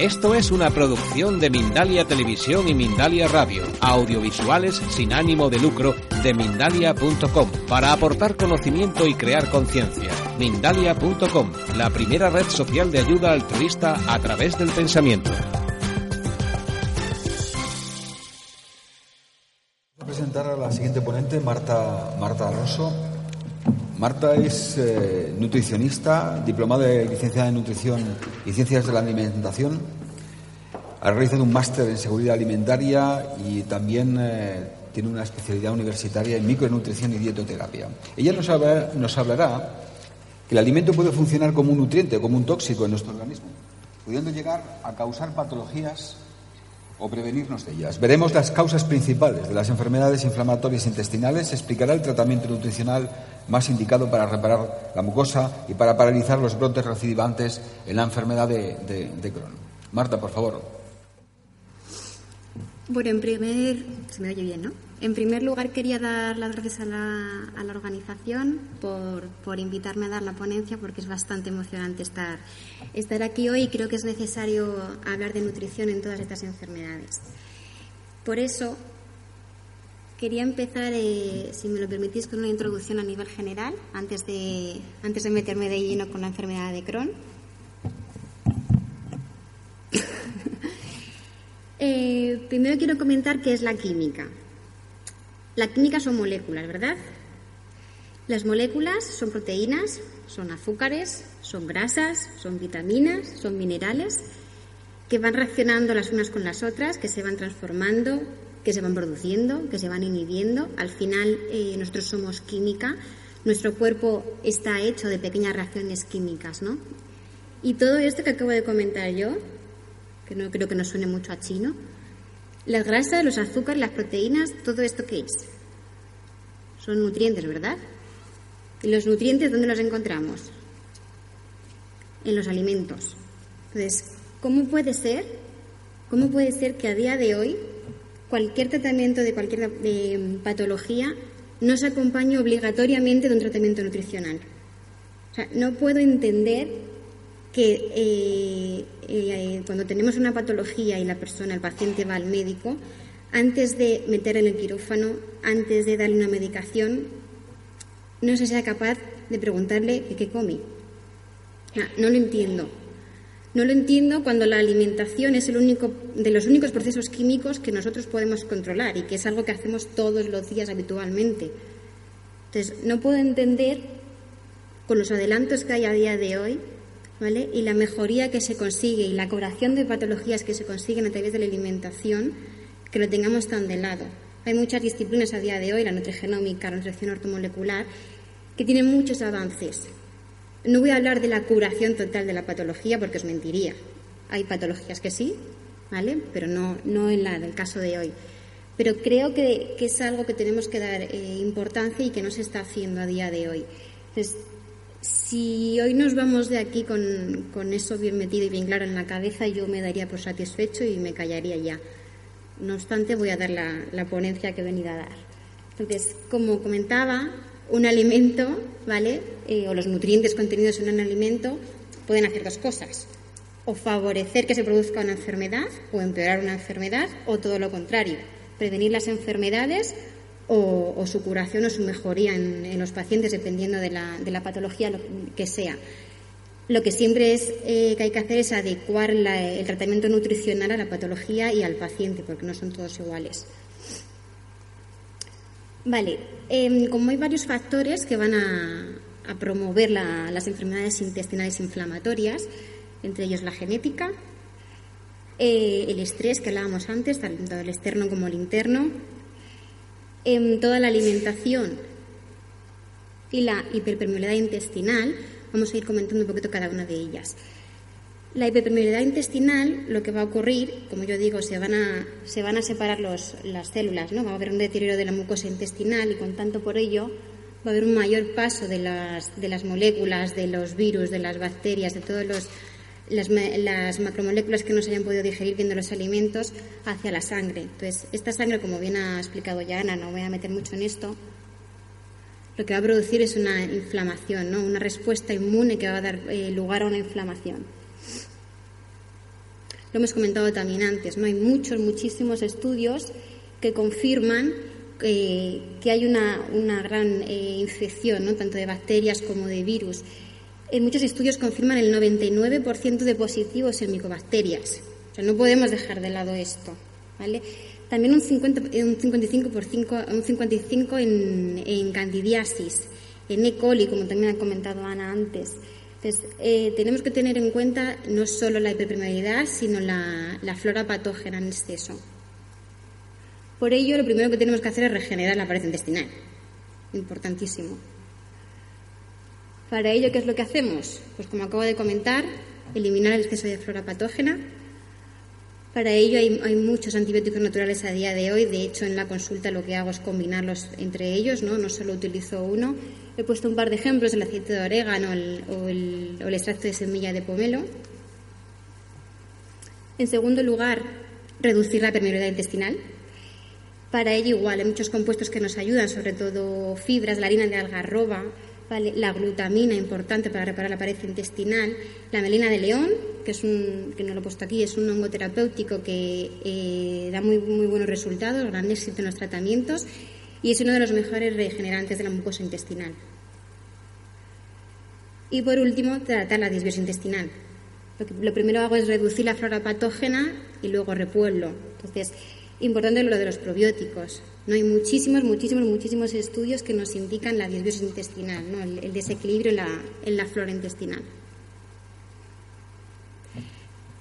Esto es una producción de Mindalia Televisión y Mindalia Radio, audiovisuales sin ánimo de lucro de mindalia.com, para aportar conocimiento y crear conciencia. Mindalia.com, la primera red social de ayuda altruista a través del pensamiento. Voy a presentar a la siguiente ponente, Marta, Marta. Marta es eh, nutricionista, diplomada de licenciada en nutrición y ciencias de la alimentación. Ha realizado un máster en seguridad alimentaria y también eh, tiene una especialidad universitaria en micronutrición y dietoterapia. Ella nos, nos hablará que el alimento puede funcionar como un nutriente, como un tóxico en nuestro organismo, pudiendo llegar a causar patologías o prevenirnos de ellas. Veremos las causas principales de las enfermedades inflamatorias intestinales, se explicará el tratamiento nutricional más indicado para reparar la mucosa y para paralizar los brotes recidivantes en la enfermedad de, de- de Crohn. Marta, por favor. Bueno, en primer, se me oye bien, ¿no? En primer lugar quería dar las gracias a la, organización por, por invitarme a dar la ponencia porque es bastante emocionante estar, estar aquí hoy y creo que es necesario hablar de nutrición en todas estas enfermedades. Por eso quería empezar, eh, si me lo permitís, con una introducción a nivel general antes de, antes de meterme de lleno con la enfermedad de Crohn. Eh, primero quiero comentar qué es la química. La química son moléculas, ¿verdad? Las moléculas son proteínas, son azúcares, son grasas, son vitaminas, son minerales que van reaccionando las unas con las otras, que se van transformando, que se van produciendo, que se van inhibiendo. Al final eh, nosotros somos química, nuestro cuerpo está hecho de pequeñas reacciones químicas, ¿no? Y todo esto que acabo de comentar yo, que no creo que nos suene mucho a chino, las grasas, los azúcares, las proteínas, todo esto qué es? Son nutrientes, ¿verdad? ¿Y los nutrientes dónde los encontramos? En los alimentos. Entonces, ¿cómo puede ser? ¿Cómo puede ser que a día de hoy cualquier tratamiento de cualquier patología no se acompañe obligatoriamente de un tratamiento nutricional? O sea, no puedo entender que eh, eh, cuando tenemos una patología y la persona, el paciente va al médico, antes de meter en el quirófano, antes de darle una medicación, no se sea capaz de preguntarle qué come. No lo entiendo. No lo entiendo cuando la alimentación es el único de los únicos procesos químicos que nosotros podemos controlar y que es algo que hacemos todos los días habitualmente. Entonces, no puedo entender con los adelantos que hay a día de hoy ¿vale? y la mejoría que se consigue y la curación de patologías que se consiguen a través de la alimentación, que lo tengamos tan de lado. Hay muchas disciplinas a día de hoy, la nutrigenómica, la nutrición ortomolecular, que tienen muchos avances. No voy a hablar de la curación total de la patología porque os mentiría. Hay patologías que sí, ¿vale? Pero no, no en la del caso de hoy. Pero creo que, que es algo que tenemos que dar eh, importancia y que no se está haciendo a día de hoy. Entonces, si hoy nos vamos de aquí con, con, eso bien metido y bien claro en la cabeza, yo me daría por satisfecho y me callaría ya. No obstante, voy a dar la, la ponencia que he venido a dar. Entonces, como comentaba, un alimento, ¿vale? Eh, o los nutrientes contenidos en un alimento pueden hacer dos cosas. O favorecer que se produzca una enfermedad, o empeorar una enfermedad, o todo lo contrario, prevenir las enfermedades o, su curación o su mejoría en, los pacientes, dependiendo de la, patología que sea. Lo que siempre es eh, que hay que hacer es adecuar el tratamiento nutricional a la patología y al paciente, porque no son todos iguales. Vale, eh, como hay varios factores que van a, promover la, las enfermedades intestinales inflamatorias, entre ellos la genética, eh, el estrés que hablábamos antes, tanto el externo como el interno, en toda la alimentación y la hiperpermeabilidad intestinal, vamos a ir comentando un poquito cada una de ellas. La hiperpermeabilidad intestinal, lo que va a ocurrir, como yo digo, se van a, se van a separar los, las células, ¿no? Va a haber un deterioro de la mucosa intestinal y con tanto por ello va a haber un mayor paso de las, de las moléculas, de los virus, de las bacterias, de todos los las, las, macromoléculas que no se hayan podido digerir viendo los alimentos hacia la sangre. Entonces, esta sangre, como bien ha explicado ya Ana, no voy a meter mucho en esto, lo que va a producir es una inflamación, ¿no? una respuesta inmune que va a dar eh, lugar a una inflamación. Lo hemos comentado también antes, ¿no? Hay muchos, muchísimos estudios que confirman eh, que hay una, gran eh, infección, ¿no? tanto de bacterias como de virus. En muchos estudios confirman el 99% de positivos en micobacterias. O sea, no podemos dejar de lado esto. ¿vale? También un, 50, un 55%, un 55 en, en candidiasis, en E. coli, como también ha comentado Ana antes. Entonces, eh, tenemos que tener en cuenta no solo la hiperpermeabilidad, sino la, la flora patógena en exceso. Por ello, lo primero que tenemos que hacer es regenerar la pared intestinal. Importantísimo. Para ello, ¿qué es lo que hacemos? Pues como acabo de comentar, eliminar el exceso de flora patógena. Para ello hay, muchos antibióticos naturales a día de hoy. De hecho, en la consulta lo que hago es combinarlos entre ellos, ¿no? No solo utilizo uno. He puesto un par de ejemplos, el aceite de orégano o, el, o el extracto de semilla de pomelo. En segundo lugar, reducir la permeabilidad intestinal. Para ello igual hay muchos compuestos que nos ayudan, sobre todo fibras, la harina de algarroba, la glutamina importante para reparar la pared intestinal, la melina de león, que es un, que no lo he puesto aquí, es un hongo terapéutico que eh, da muy, muy buenos resultados, gran éxito en los tratamientos y es uno de los mejores regenerantes de la mucosa intestinal. Y por último, tratar la disbiosis intestinal. Lo, que, lo primero hago es reducir la flora patógena y luego repueblo. Entonces, Importante lo de los probióticos. ¿no? Hay muchísimos, muchísimos, muchísimos estudios que nos indican la disbiosis intestinal, el, desequilibrio en la, flora intestinal.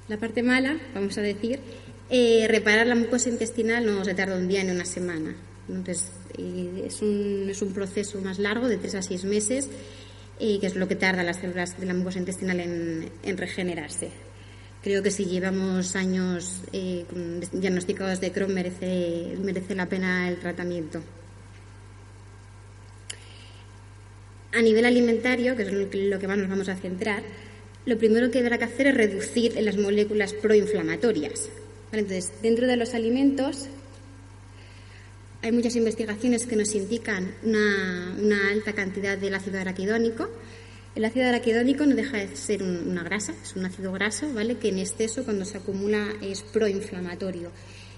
La parte mala, vamos a decir, eh, reparar la mucosa intestinal no se tarda un día ni una semana. Entonces, eh, es, un, es, un, proceso más largo, de tres a seis meses, eh, que es lo que tarda las células de la mucosa intestinal en regenerarse. Creo que si llevamos años eh, diagnosticados de Crohn merece, merece la pena el tratamiento. A nivel alimentario, que es lo que más nos vamos a centrar, lo primero que habrá que hacer es reducir las moléculas proinflamatorias. Entonces, dentro de los alimentos hay muchas investigaciones que nos indican una, una alta cantidad del ácido araquidónico, el ácido araquidónico no deja de ser una grasa, es un ácido graso, ¿vale? Que en exceso, cuando se acumula, es proinflamatorio.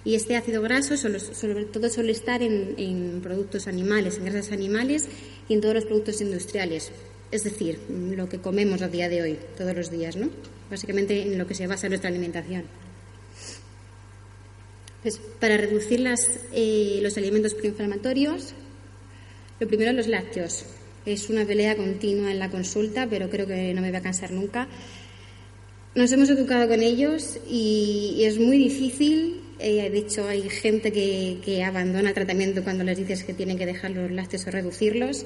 Y este ácido graso sobre todo suele estar en, productos animales, en grasas animales y en todos los productos industriales. Es decir, lo que comemos a día de hoy, todos los días, ¿no? Básicamente en lo que se basa nuestra alimentación. Pues para reducir eh, los alimentos proinflamatorios, lo primero los lácteos. Es una pelea continua en la consulta, pero creo que no me voy a cansar nunca. Nos hemos educado con ellos y, es muy difícil. Eh, de hecho, hay gente que, abandona el tratamiento cuando les dices que tienen que dejar los lácteos o reducirlos.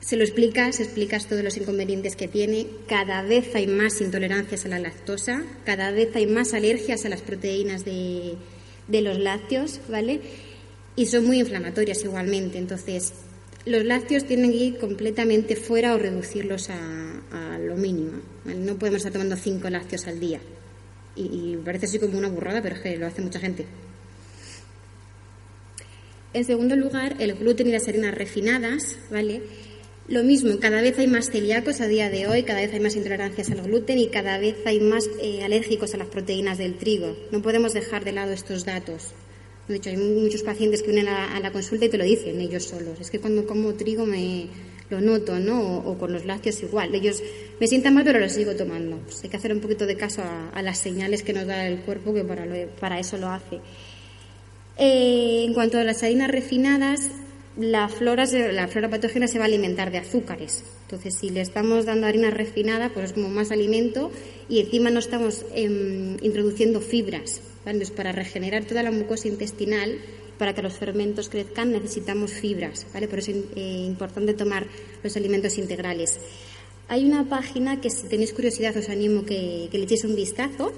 Se lo explicas, explicas todos los inconvenientes que tiene. Cada vez hay más intolerancias a la lactosa, cada vez hay más alergias a las proteínas de, de los lácteos, ¿vale? Y son muy inflamatorias igualmente. Entonces, los lácteos tienen que ir completamente fuera o reducirlos a, lo mínimo. No podemos estar tomando cinco lácteos al día. Y, parece así como una burrada, pero es que lo hace mucha gente. En segundo lugar, el gluten y las harinas refinadas, ¿vale? Lo mismo, cada vez hay más celíacos a día de hoy, cada vez hay más intolerancias al gluten y cada vez hay más eh, alérgicos a las proteínas del trigo. No podemos dejar de lado estos datos. De hecho, hay muchos pacientes que vienen a, la consulta y te lo dicen ellos solos. Es que cuando como trigo me lo noto, ¿no? O, con los lácteos igual. Ellos me sientan mal, pero lo sigo tomando. Pues hay que hacer un poquito de caso a, las señales que nos da el cuerpo, que para, para eso lo hace. Eh, en cuanto a las harinas refinadas, la flora, la flora patógena se va a alimentar de azúcares. Entonces, si le estamos dando harina refinada, pues es como más alimento y encima no estamos em, introduciendo fibras. Entonces, para regenerar toda la mucosa intestinal, para que los fermentos crezcan, necesitamos fibras. ¿vale? Por eso es eh, importante tomar los alimentos integrales. Hay una página que, si tenéis curiosidad, os animo que, que le echéis un vistazo.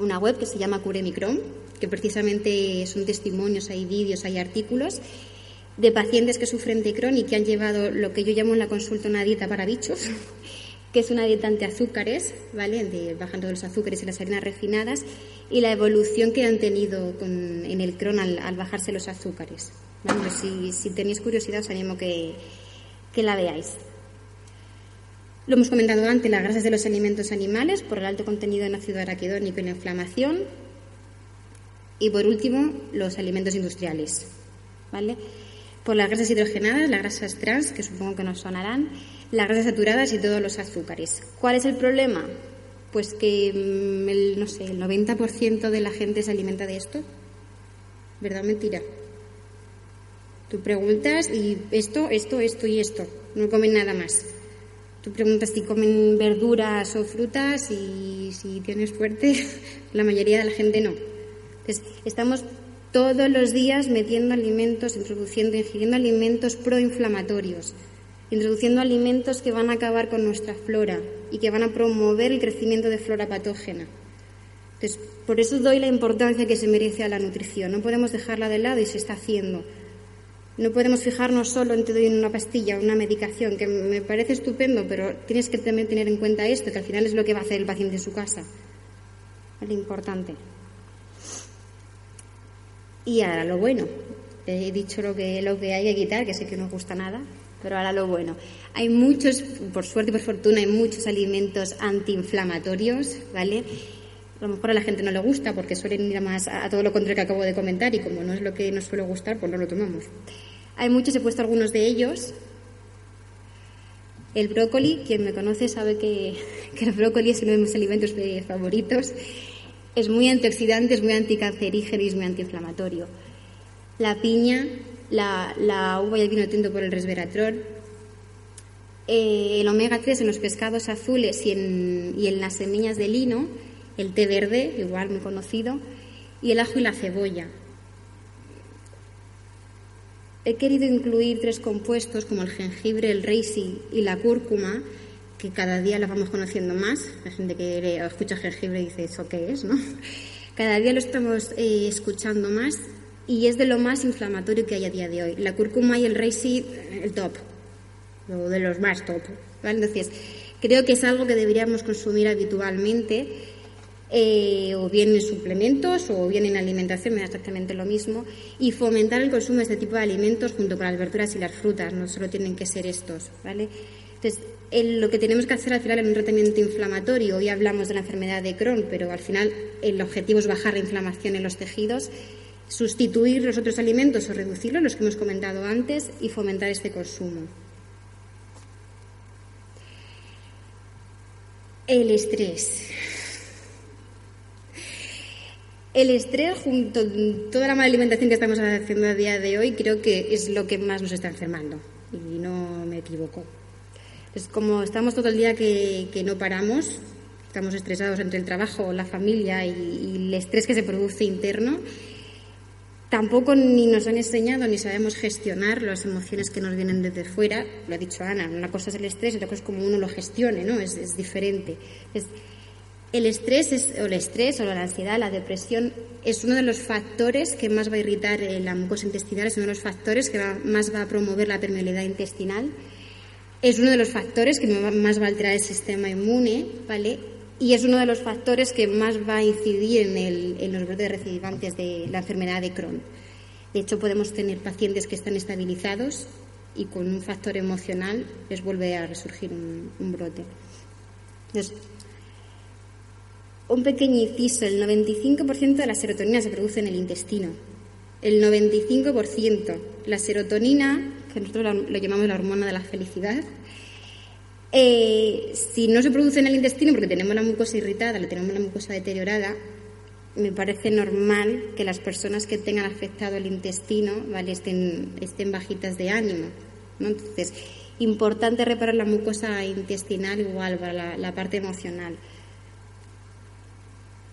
Una web que se llama Curemicron, que precisamente son testimonios, hay vídeos, hay artículos de pacientes que sufren de Crohn y que han llevado lo que yo llamo en la consulta una dieta para bichos, que es una dieta ante azúcares, ¿vale? De, bajan todos los azúcares y las harinas refinadas, y la evolución que han tenido en el Crohn al, bajarse los azúcares. si, tenéis curiosidad, os animo que, que la veáis. Lo hemos comentado antes, las grasas de los alimentos animales por el alto contenido en ácido araquidónico y la inflamación. Y por último, los alimentos industriales. ¿Vale? Por las grasas hidrogenadas, las grasas trans, que supongo que nos sonarán, las grasas saturadas y todos los azúcares. ¿Cuál es el problema? Pues que mm, el, no sé, el 90% de la gente se alimenta de esto. ¿Verdad mentira? Tú preguntas y esto, esto, esto y esto. No comen nada más. Tú preguntas si comen verduras o frutas y si tienes fuerte, la mayoría de la gente no. Entonces, estamos todos los días metiendo alimentos, introduciendo, ingiriendo alimentos proinflamatorios, introduciendo alimentos que van a acabar con nuestra flora y que van a promover el crecimiento de flora patógena. Entonces, por eso doy la importancia que se merece a la nutrición. No podemos dejarla de lado y se está haciendo. No podemos fijarnos solo en te doy una pastilla, una medicación, que me parece estupendo, pero tienes que también tener en cuenta esto, que al final es lo que va a hacer el paciente en su casa. Es importante. Y ahora lo bueno. He dicho lo que, lo que hay que quitar, que sé que no gusta nada, pero ahora lo bueno. Hay muchos, por suerte y por fortuna, hay muchos alimentos antiinflamatorios, ¿vale? A lo mejor a la gente no le gusta porque suelen ir más a, todo lo contrario que acabo de comentar y como no es lo que nos suele gustar, pues no lo tomamos. Hay muchos, he puesto algunos de ellos. El brócoli, quien me conoce sabe que, que el brócoli es uno de mis alimentos favoritos. Es muy antioxidante, es muy anticancerígeno y es muy antiinflamatorio. La piña, la, la uva y el vino tinto por el resveratrol. Eh, el omega 3 en los pescados azules y en, y en las semillas de lino. El té verde, igual muy conocido. Y el ajo y la cebolla. He querido incluir tres compuestos como el jengibre, el reishi y la cúrcuma que cada día lo vamos conociendo más. La gente que escucha jengibre dice, ¿eso qué es? ¿no? Cada día lo estamos eh, escuchando más y es de lo más inflamatorio que hay a día de hoy. La cúrcuma y el reishi, el top, o de los más top. Entonces, creo que es algo que deberíamos consumir habitualmente, eh, o bien en suplementos o bien en alimentación, me da exactamente lo mismo, y fomentar el consumo de este tipo de alimentos junto con las verduras y las frutas, no solo tienen que ser estos, ¿vale? Entonces, lo que tenemos que hacer al final en un tratamiento inflamatorio, hoy hablamos de la enfermedad de Crohn, pero al final el objetivo es bajar la inflamación en los tejidos, sustituir los otros alimentos o reducirlos, los que hemos comentado antes, y fomentar este consumo. El estrés. El estrés, junto con toda la mala alimentación que estamos haciendo a día de hoy, creo que es lo que más nos está enfermando. Y no me equivoco. Es como estamos todo el día que, no paramos, estamos estresados entre el trabajo, la familia y, el estrés que se produce interno, tampoco ni nos han enseñado ni sabemos gestionar las emociones que nos vienen desde fuera. Lo ha dicho Ana, una cosa es el estrés y otra cosa es como uno lo gestione, ¿no? Es, diferente. el estrés, es, o el estrés, o la ansiedad, la depresión, es uno de los factores que más va a irritar la mucosa intestinal, es uno de los factores que más va a promover la permeabilidad intestinal es uno de los factores que más va a alterar el sistema inmune, ¿vale? Y es uno de los factores que más va a incidir en, los brotes recidivantes de la enfermedad de Crohn. De hecho, podemos tener pacientes que están estabilizados y con un factor emocional les vuelve a resurgir un, brote. Un pequeño inciso, el 95% de la serotonina se produce en el intestino. El 95%. La serotonina que nosotros lo, llamamos la hormona de la felicidad, eh, si no se produce en el intestino porque tenemos la mucosa irritada, la tenemos la mucosa deteriorada, me parece normal que las personas que tengan afectado el intestino ¿vale? estén, bajitas de ánimo. ¿no? Entonces, importante reparar la mucosa intestinal igual para la parte emocional.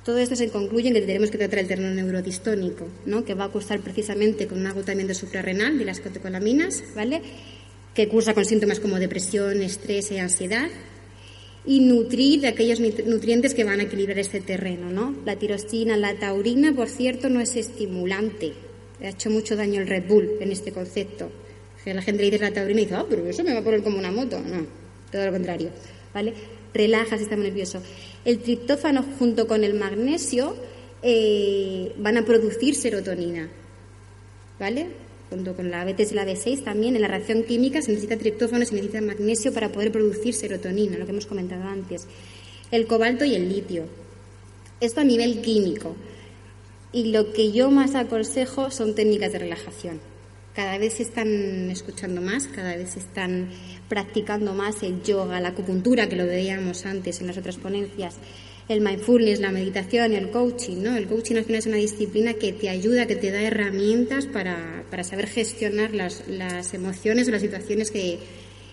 Todo esto se concluye en que tenemos que tratar el terreno neurodistónico, ¿no? que va a cursar precisamente con un agotamiento suprarrenal de las catecolaminas, ¿vale? que cursa con síntomas como depresión, estrés y ansiedad, y nutrir de aquellos nutrientes que van a equilibrar este terreno. ¿no? La tirosina, la taurina, por cierto, no es estimulante. Ha hecho mucho daño el Red Bull en este concepto. la gente le dice la taurina y dice, ah, pero eso me va a poner como una moto. No, todo lo contrario. ¿vale? Relaja el sistema nervioso el triptófano junto con el magnesio eh, van a producir serotonina. ¿Vale? junto con la B3 y la B6 también, en la reacción química se necesita triptófano, se necesita magnesio para poder producir serotonina, lo que hemos comentado antes, el cobalto y el litio. Esto a nivel químico. Y lo que yo más aconsejo son técnicas de relajación. Cada vez se están escuchando más, cada vez se están practicando más el yoga, la acupuntura, que lo veíamos antes en las otras ponencias, el mindfulness, la meditación, el coaching, ¿no? El coaching al final es una disciplina que te ayuda, que te da herramientas para, para saber gestionar las, las, emociones o las situaciones que,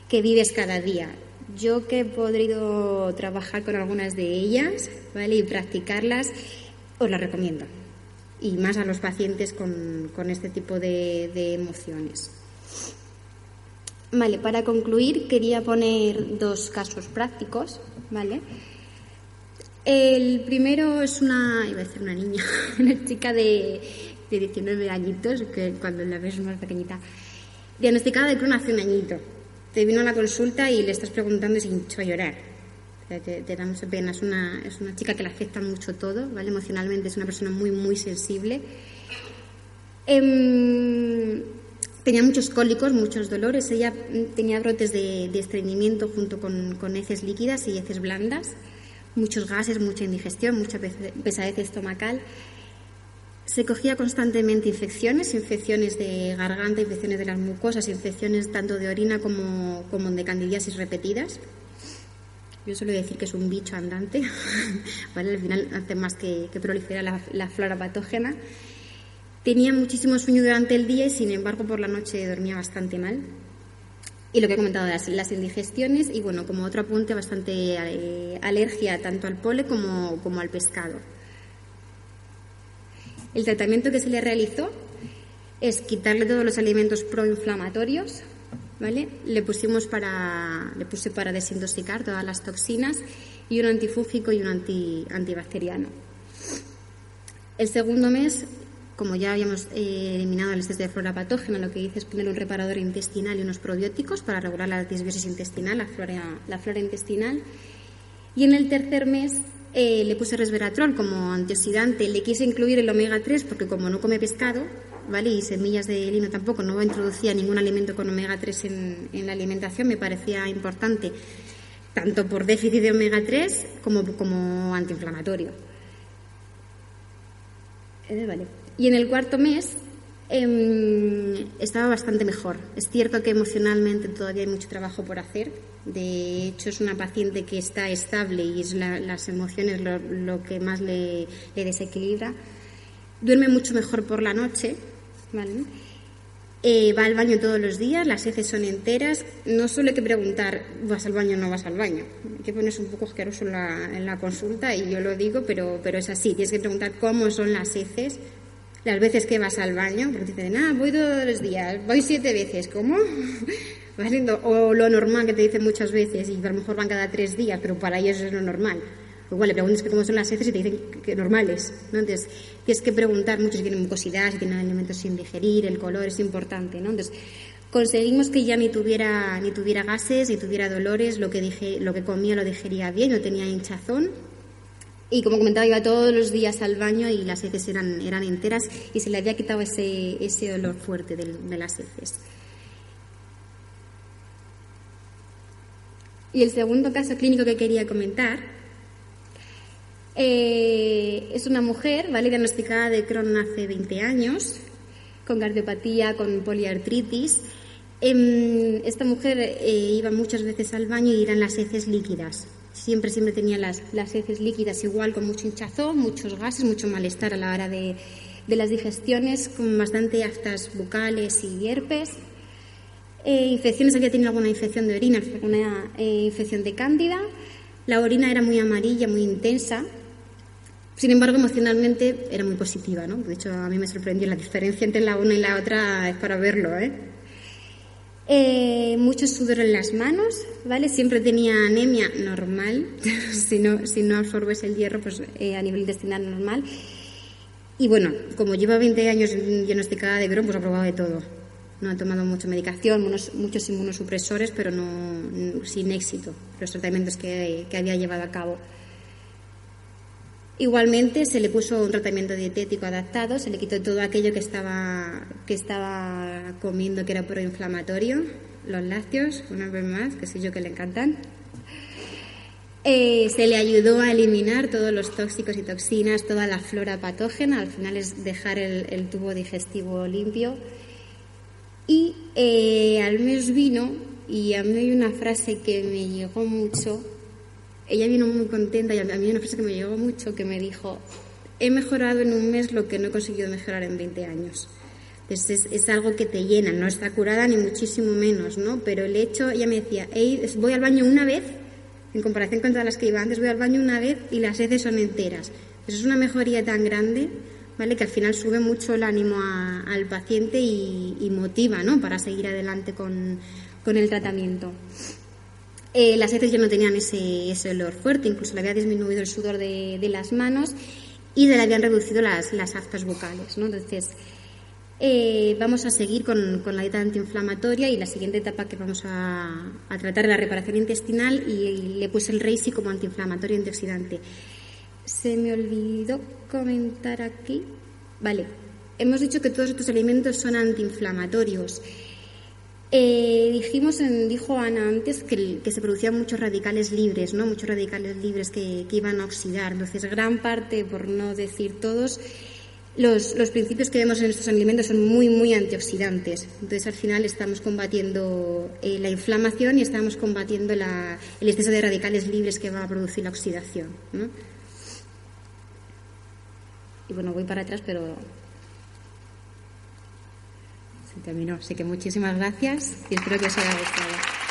que vives cada día. Yo que he podido trabajar con algunas de ellas, ¿vale? Y practicarlas, os las recomiendo. Y más a los pacientes con, con este tipo de, de emociones. Vale, para concluir quería poner dos casos prácticos, ¿vale? El primero es una, iba a decir una niña, una chica de, de 19 añitos, que cuando la ves más pequeñita, diagnosticada de Crohn hace un añito. Te vino a la consulta y le estás preguntando se hinchó a llorar. Te, te, da mucha pena. Es una, es una chica que le afecta mucho todo, ¿vale? Emocionalmente es una persona muy, muy sensible. Eh, tenía muchos cólicos, muchos dolores. Ella tenía brotes de, de estreñimiento junto con, con heces líquidas y heces blandas muchos gases, mucha indigestión, mucha pesadez estomacal. Se cogía constantemente infecciones, infecciones de garganta, infecciones de las mucosas, infecciones tanto de orina como, como de candidiasis repetidas. Yo suelo decir que es un bicho andante, ¿vale? Al final hace más que, que proliferar la, la flora patógena. Tenía muchísimo sueño durante el día y, sin embargo, por la noche dormía bastante mal y lo que he comentado, las, las indigestiones y, bueno, como otro apunte, bastante eh, alergia tanto al pole como, como al pescado. El tratamiento que se le realizó es quitarle todos los alimentos proinflamatorios, ¿vale? Le pusimos para, le puse para desintoxicar todas las toxinas y un antifúngico y un anti, antibacteriano. El segundo mes como ya habíamos eh, eliminado el estrés de flora patógena, lo que hice es poner un reparador intestinal y unos probióticos para regular la disbiosis intestinal, la flora, la flora intestinal. Y en el tercer mes eh, le puse resveratrol como antioxidante. Le quise incluir el omega 3 porque como no come pescado, Y semillas de lino tampoco, no introducía ningún alimento con omega 3 en, la alimentación, me parecía importante, tanto por déficit de omega 3 como, como antiinflamatorio. Eh. Y en el cuarto mes eh, estaba bastante mejor. Es cierto que emocionalmente todavía hay mucho trabajo por hacer. De hecho, es una paciente que está estable y es la, las emociones lo, lo, que más le, desequilibra. Duerme mucho mejor por la noche. ¿Vale? Eh, va al baño todos los días, las heces son enteras. No solo hay que preguntar, ¿vas al baño o no vas al baño? Hay que ponerse un poco asqueroso en la, en la consulta y yo lo digo, pero, pero es así. Tienes que preguntar cómo son las heces las veces que vas al baño, porque dicen, ah, voy todos los días, voy siete veces, ¿cómo? o lo normal que te dicen muchas veces, y a lo mejor van cada tres días, pero para ellos es lo normal. Igual le preguntas cómo son las heces y te dicen que normales, ¿no? Entonces, tienes que preguntar mucho si tienen mucosidad, si tienen alimentos sin digerir, el color es importante, ¿no? Entonces, conseguimos que ya ni tuviera, ni tuviera gases, ni tuviera dolores, lo que, dije, lo que comía lo digería bien, no tenía hinchazón, y como comentaba, iba todos los días al baño y las heces eran, eran enteras y se le había quitado ese, ese olor fuerte de, de las heces. Y el segundo caso clínico que quería comentar eh, es una mujer, ¿vale? Diagnosticada de Crohn hace 20 años, con cardiopatía, con poliartritis. Eh, esta mujer eh, iba muchas veces al baño y eran las heces líquidas, siempre, siempre tenía las, las heces líquidas igual, con mucho hinchazón, muchos gases, mucho malestar a la hora de, de las digestiones, con bastante aftas bucales y herpes. Eh, infecciones, había tenido alguna infección de orina, alguna eh, infección de cándida. La orina era muy amarilla, muy intensa. Sin embargo, emocionalmente era muy positiva, ¿no? De hecho, a mí me sorprendió la diferencia entre la una y la otra, es para verlo, ¿eh? Eh, mucho sudor en las manos, ¿vale? Siempre tenía anemia normal, si, no, si no absorbes el hierro, pues eh, a nivel intestinal normal. Y bueno, como lleva 20 años diagnosticada de Crohn, pues ha probado de todo. No ha tomado mucha medicación, muchos, inmunosupresores, pero no, sin éxito, los tratamientos que había llevado a cabo. Igualmente se le puso un tratamiento dietético adaptado, se le quitó todo aquello que estaba, que estaba comiendo que era proinflamatorio, los lácteos, una vez más, que sé yo que le encantan. Eh, se le ayudó a eliminar todos los tóxicos y toxinas, toda la flora patógena, al final es dejar el, tubo digestivo limpio. Y eh, al mes vino, y a mí hay una frase que me llegó mucho, ella vino muy contenta y a mí una frase que me llegó mucho que me dijo, he mejorado en un mes lo que no he conseguido mejorar en 20 años. Entonces es, algo que te llena, no está curada ni muchísimo menos, ¿no? Pero el hecho, ella me decía, voy al baño una vez, en comparación con todas las que iba antes, voy al baño una vez y las heces son enteras. Eso es una mejoría tan grande, ¿vale? Que al final sube mucho el ánimo al paciente y, motiva, ¿no? Para seguir adelante con, con el tratamiento. Eh, las heces ya no tenían ese, ese, olor fuerte, incluso le había disminuido el sudor de, las manos y le habían reducido las, las aftas bucales. ¿no? Entonces, eh, vamos a seguir con, con, la dieta antiinflamatoria y la siguiente etapa que vamos a, tratar es la reparación intestinal y, le puse el Reisi como antiinflamatorio antioxidante. Se me olvidó comentar aquí. Vale, hemos dicho que todos estos alimentos son antiinflamatorios. Eh, dijimos, dijo Ana antes, que, se producían muchos radicales libres, ¿no? Muchos radicales libres que, iban a oxidar. Entonces, gran parte, por no decir todos, los, principios que vemos en estos alimentos son muy, muy antioxidantes. Entonces, al final estamos combatiendo eh, la inflamación y estamos combatiendo el exceso de radicales libres que va a producir la oxidación, Y bueno, voy para atrás, pero terminó. Así que muchísimas gracias y espero que os haya gustado.